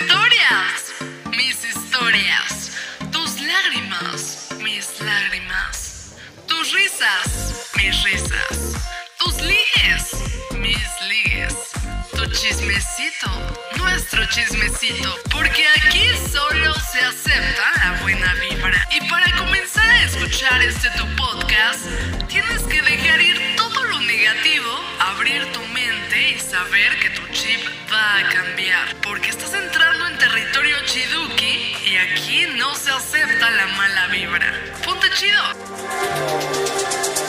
historias, mis historias. Tus lágrimas, mis lágrimas. Tus risas, mis risas. Tus ligues, mis ligues. Tu chismecito, nuestro chismecito. Porque aquí solo se acepta la buena vibra. Y para comenzar a escuchar este tu podcast, tienes que dejar ir todo lo negativo, abrir tu mente y saber que tu chip va a cambiar. Porque estás entrando en territorio chiduki y aquí no se acepta la mala vibra. Ponte chido.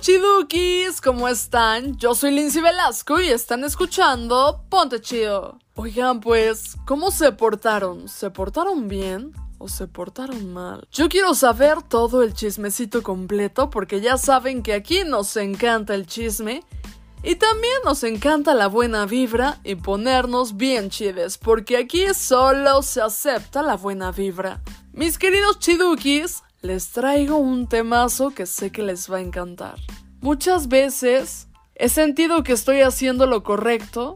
Chidukis? ¿Cómo están? Yo soy Lindsay Velasco y están escuchando Ponte Chido. Oigan pues, ¿cómo se portaron? ¿Se portaron bien? ¿O se portaron mal? Yo quiero saber todo el chismecito completo porque ya saben que aquí nos encanta el chisme y también nos encanta la buena vibra y ponernos bien chides, porque aquí solo se acepta la buena vibra. Mis queridos chidukis, les traigo un temazo que sé que les va a encantar. Muchas veces he sentido que estoy haciendo lo correcto,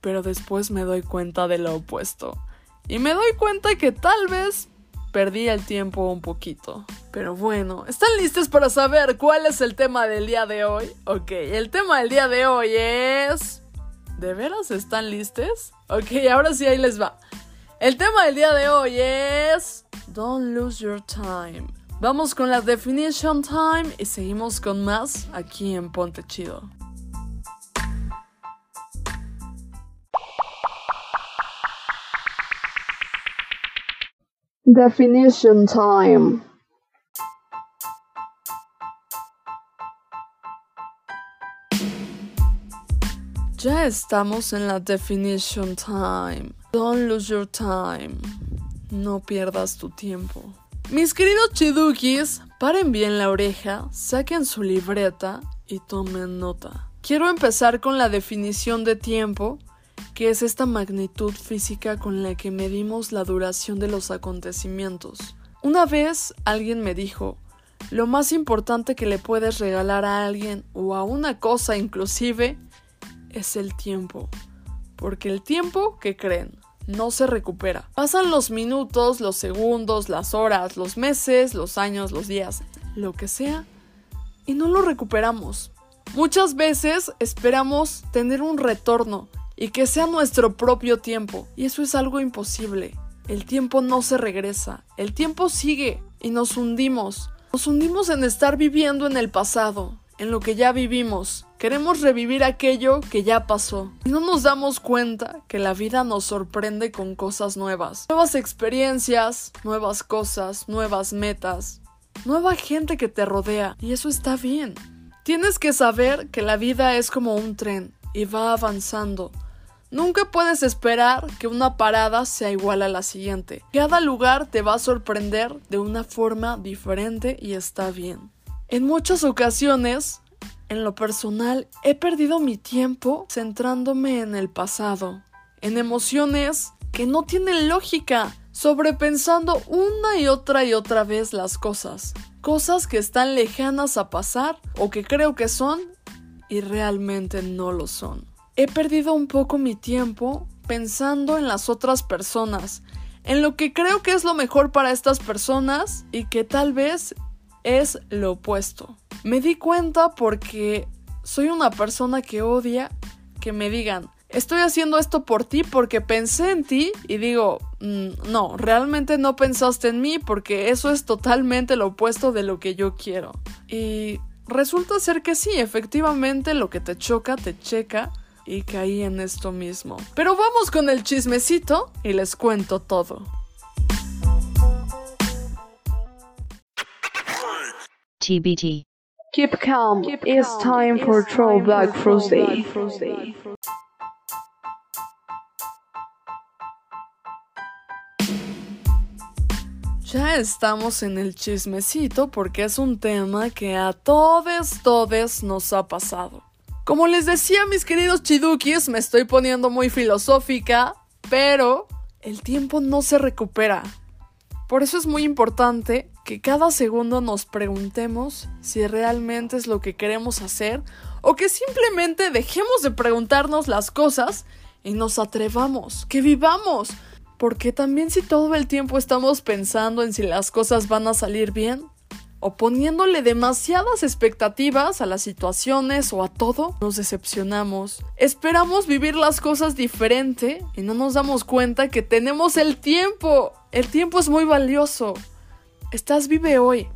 pero después me doy cuenta de lo opuesto. Y me doy cuenta que tal vez perdí el tiempo un poquito. Pero bueno, ¿están listos para saber cuál es el tema del día de hoy? Ok, el tema del día de hoy es... ¿De veras están listos? Ok, ahora sí ahí les va. El tema del día de hoy es... Don't lose your time. Vamos con la definition time y seguimos con más aquí en Ponte Chido. Definition time. Ya estamos en la definition time. Don't lose your time. No pierdas tu tiempo. Mis queridos chidukis, paren bien la oreja, saquen su libreta y tomen nota. Quiero empezar con la definición de tiempo, que es esta magnitud física con la que medimos la duración de los acontecimientos. Una vez alguien me dijo, lo más importante que le puedes regalar a alguien o a una cosa inclusive es el tiempo. Porque el tiempo, ¿qué creen? No se recupera. Pasan los minutos, los segundos, las horas, los meses, los años, los días, lo que sea, y no lo recuperamos. Muchas veces esperamos tener un retorno y que sea nuestro propio tiempo, y eso es algo imposible. El tiempo no se regresa, el tiempo sigue y nos hundimos. Nos hundimos en estar viviendo en el pasado, en lo que ya vivimos. Queremos revivir aquello que ya pasó. Y no nos damos cuenta que la vida nos sorprende con cosas nuevas. Nuevas experiencias, nuevas cosas, nuevas metas, nueva gente que te rodea. Y eso está bien. Tienes que saber que la vida es como un tren y va avanzando. Nunca puedes esperar que una parada sea igual a la siguiente. Cada lugar te va a sorprender de una forma diferente y está bien. En muchas ocasiones, en lo personal, he perdido mi tiempo centrándome en el pasado, en emociones que no tienen lógica, sobrepensando una y otra y otra vez las cosas, cosas que están lejanas a pasar o que creo que son y realmente no lo son. He perdido un poco mi tiempo pensando en las otras personas, en lo que creo que es lo mejor para estas personas y que tal vez es lo opuesto. Me di cuenta porque soy una persona que odia que me digan, estoy haciendo esto por ti porque pensé en ti y digo, mm, no, realmente no pensaste en mí porque eso es totalmente lo opuesto de lo que yo quiero. Y resulta ser que sí, efectivamente lo que te choca, te checa y caí en esto mismo. Pero vamos con el chismecito y les cuento todo. TBT. Keep calm. it's time for Throwback Thursday. Ya estamos en el chismecito porque es un tema que a todos, todos nos ha pasado. Como les decía mis queridos chidukis, me estoy poniendo muy filosófica, pero el tiempo no se recupera. Por eso es muy importante que cada segundo nos preguntemos si realmente es lo que queremos hacer o que simplemente dejemos de preguntarnos las cosas y nos atrevamos, que vivamos. Porque también si todo el tiempo estamos pensando en si las cosas van a salir bien, o poniéndole demasiadas expectativas a las situaciones o a todo, nos decepcionamos. Esperamos vivir las cosas diferente y no nos damos cuenta que tenemos el tiempo. El tiempo es muy valioso. Estás vive hoy.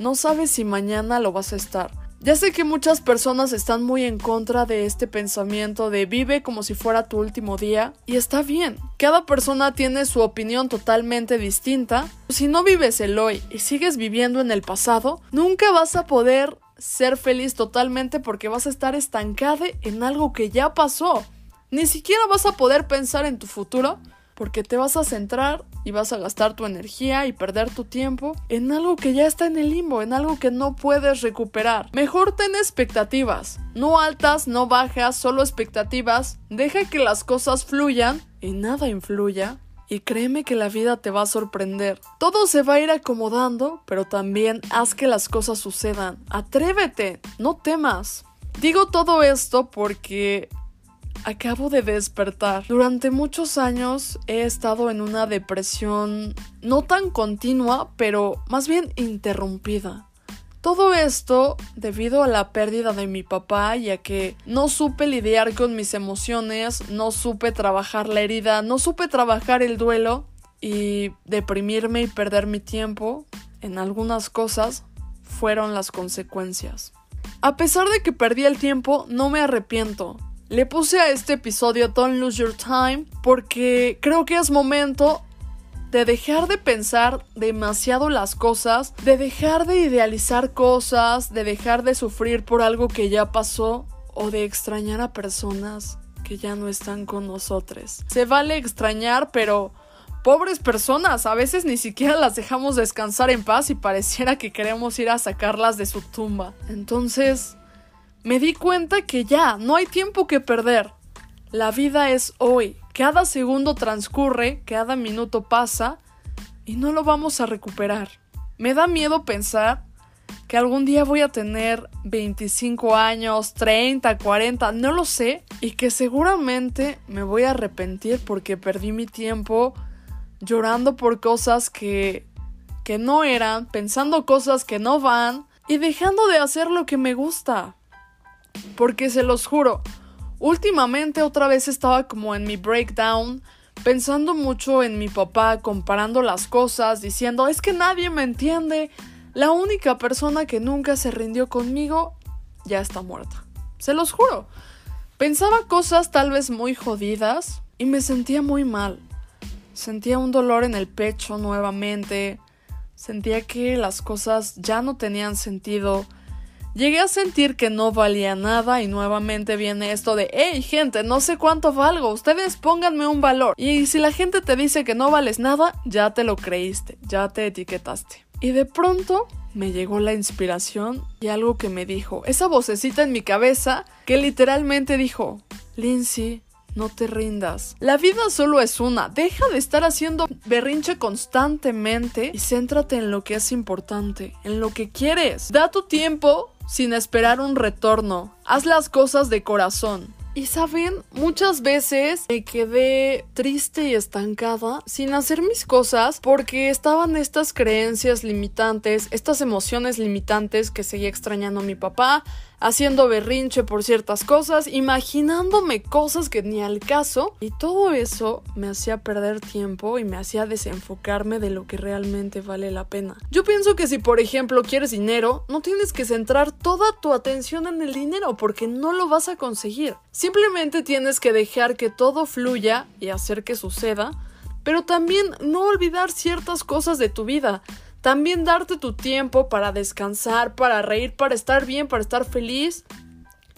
No sabes si mañana lo vas a estar. Ya sé que muchas personas están muy en contra de este pensamiento de vive como si fuera tu último día y está bien. Cada persona tiene su opinión totalmente distinta. Si no vives el hoy y sigues viviendo en el pasado, nunca vas a poder ser feliz totalmente porque vas a estar estancada en algo que ya pasó. Ni siquiera vas a poder pensar en tu futuro porque te vas a centrar y vas a gastar tu energía y perder tu tiempo en algo que ya está en el limbo, en algo que no puedes recuperar. Mejor ten expectativas, no altas, no bajas, solo expectativas. Deja que las cosas fluyan y nada influya. Y créeme que la vida te va a sorprender. Todo se va a ir acomodando, pero también haz que las cosas sucedan. Atrévete, no temas. Digo todo esto porque Acabo de despertar. Durante muchos años he estado en una depresión no tan continua, pero más bien interrumpida. Todo esto debido a la pérdida de mi papá y a que no supe lidiar con mis emociones, no supe trabajar la herida, no supe trabajar el duelo y deprimirme y perder mi tiempo en algunas cosas fueron las consecuencias. A pesar de que perdí el tiempo, no me arrepiento. Le puse a este episodio Don't Lose Your Time porque creo que es momento de dejar de pensar demasiado las cosas, de dejar de idealizar cosas, de dejar de sufrir por algo que ya pasó o de extrañar a personas que ya no están con nosotros. Se vale extrañar, pero pobres personas, a veces ni siquiera las dejamos descansar en paz y pareciera que queremos ir a sacarlas de su tumba. Entonces, me di cuenta que ya, no hay tiempo que perder. La vida es hoy. Cada segundo transcurre, cada minuto pasa y no lo vamos a recuperar. Me da miedo pensar que algún día voy a tener 25 años, 30, 40, no lo sé, y que seguramente me voy a arrepentir porque perdí mi tiempo llorando por cosas que que no eran, pensando cosas que no van y dejando de hacer lo que me gusta. Porque se los juro, últimamente otra vez estaba como en mi breakdown, pensando mucho en mi papá, comparando las cosas, diciendo, es que nadie me entiende. La única persona que nunca se rindió conmigo ya está muerta. Se los juro. Pensaba cosas tal vez muy jodidas y me sentía muy mal. Sentía un dolor en el pecho nuevamente. Sentía que las cosas ya no tenían sentido Llegué a sentir que no valía nada y nuevamente viene esto de, hey gente, no sé cuánto valgo, ustedes pónganme un valor. Y si la gente te dice que no vales nada, ya te lo creíste, ya te etiquetaste. Y de pronto me llegó la inspiración y algo que me dijo, esa vocecita en mi cabeza que literalmente dijo, Lindsay, no te rindas. La vida solo es una. Deja de estar haciendo berrinche constantemente y céntrate en lo que es importante, en lo que quieres. Da tu tiempo sin esperar un retorno. Haz las cosas de corazón. Y saben, muchas veces me quedé triste y estancada sin hacer mis cosas porque estaban estas creencias limitantes, estas emociones limitantes que seguía extrañando a mi papá, haciendo berrinche por ciertas cosas, imaginándome cosas que ni al caso, y todo eso me hacía perder tiempo y me hacía desenfocarme de lo que realmente vale la pena. Yo pienso que si por ejemplo quieres dinero, no tienes que centrar toda tu atención en el dinero porque no lo vas a conseguir. Simplemente tienes que dejar que todo fluya y hacer que suceda, pero también no olvidar ciertas cosas de tu vida. También darte tu tiempo para descansar, para reír, para estar bien, para estar feliz.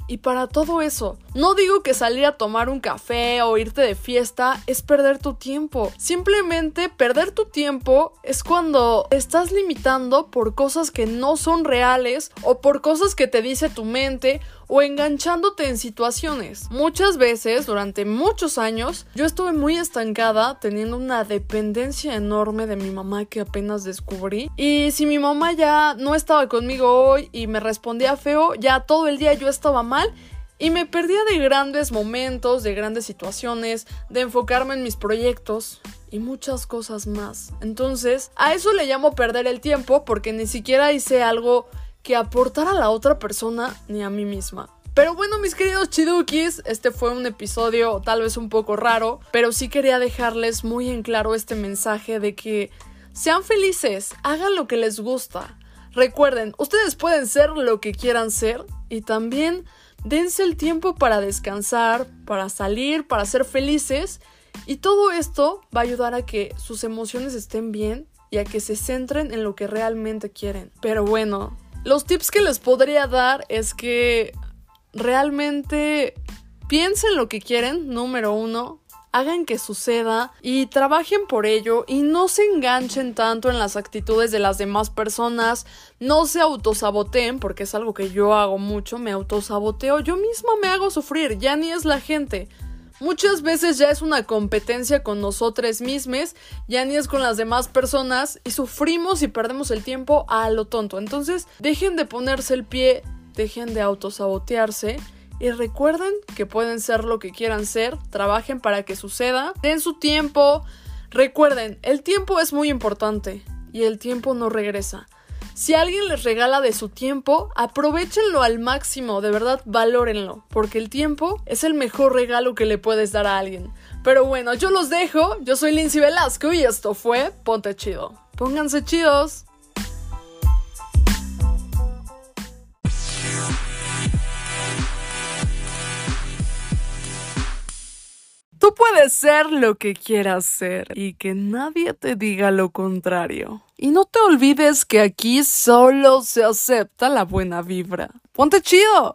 Y para todo eso, no digo que salir a tomar un café o irte de fiesta es perder tu tiempo. Simplemente perder tu tiempo es cuando te estás limitando por cosas que no son reales o por cosas que te dice tu mente o enganchándote en situaciones. Muchas veces, durante muchos años, yo estuve muy estancada teniendo una dependencia enorme de mi mamá que apenas descubrí. Y si mi mamá ya no estaba conmigo hoy y me respondía feo, ya todo el día yo estaba mal y me perdía de grandes momentos, de grandes situaciones, de enfocarme en mis proyectos y muchas cosas más. Entonces, a eso le llamo perder el tiempo porque ni siquiera hice algo que aportar a la otra persona ni a mí misma. Pero bueno, mis queridos chidukis, este fue un episodio tal vez un poco raro, pero sí quería dejarles muy en claro este mensaje de que sean felices, hagan lo que les gusta. Recuerden, ustedes pueden ser lo que quieran ser y también dense el tiempo para descansar, para salir, para ser felices y todo esto va a ayudar a que sus emociones estén bien y a que se centren en lo que realmente quieren. Pero bueno, los tips que les podría dar es que realmente piensen lo que quieren, número uno, hagan que suceda y trabajen por ello y no se enganchen tanto en las actitudes de las demás personas, no se autosaboteen porque es algo que yo hago mucho, me autosaboteo, yo misma me hago sufrir, ya ni es la gente. Muchas veces ya es una competencia con nosotros mismos, ya ni es con las demás personas y sufrimos y perdemos el tiempo a lo tonto. Entonces, dejen de ponerse el pie, dejen de autosabotearse y recuerden que pueden ser lo que quieran ser, trabajen para que suceda, den su tiempo. Recuerden, el tiempo es muy importante y el tiempo no regresa. Si alguien les regala de su tiempo, aprovechenlo al máximo, de verdad valórenlo, porque el tiempo es el mejor regalo que le puedes dar a alguien. Pero bueno, yo los dejo, yo soy Lindsay Velasco y esto fue Ponte Chido. Pónganse chidos. Tú puedes ser lo que quieras ser y que nadie te diga lo contrario. Y no te olvides que aquí solo se acepta la buena vibra. ¡Ponte chido!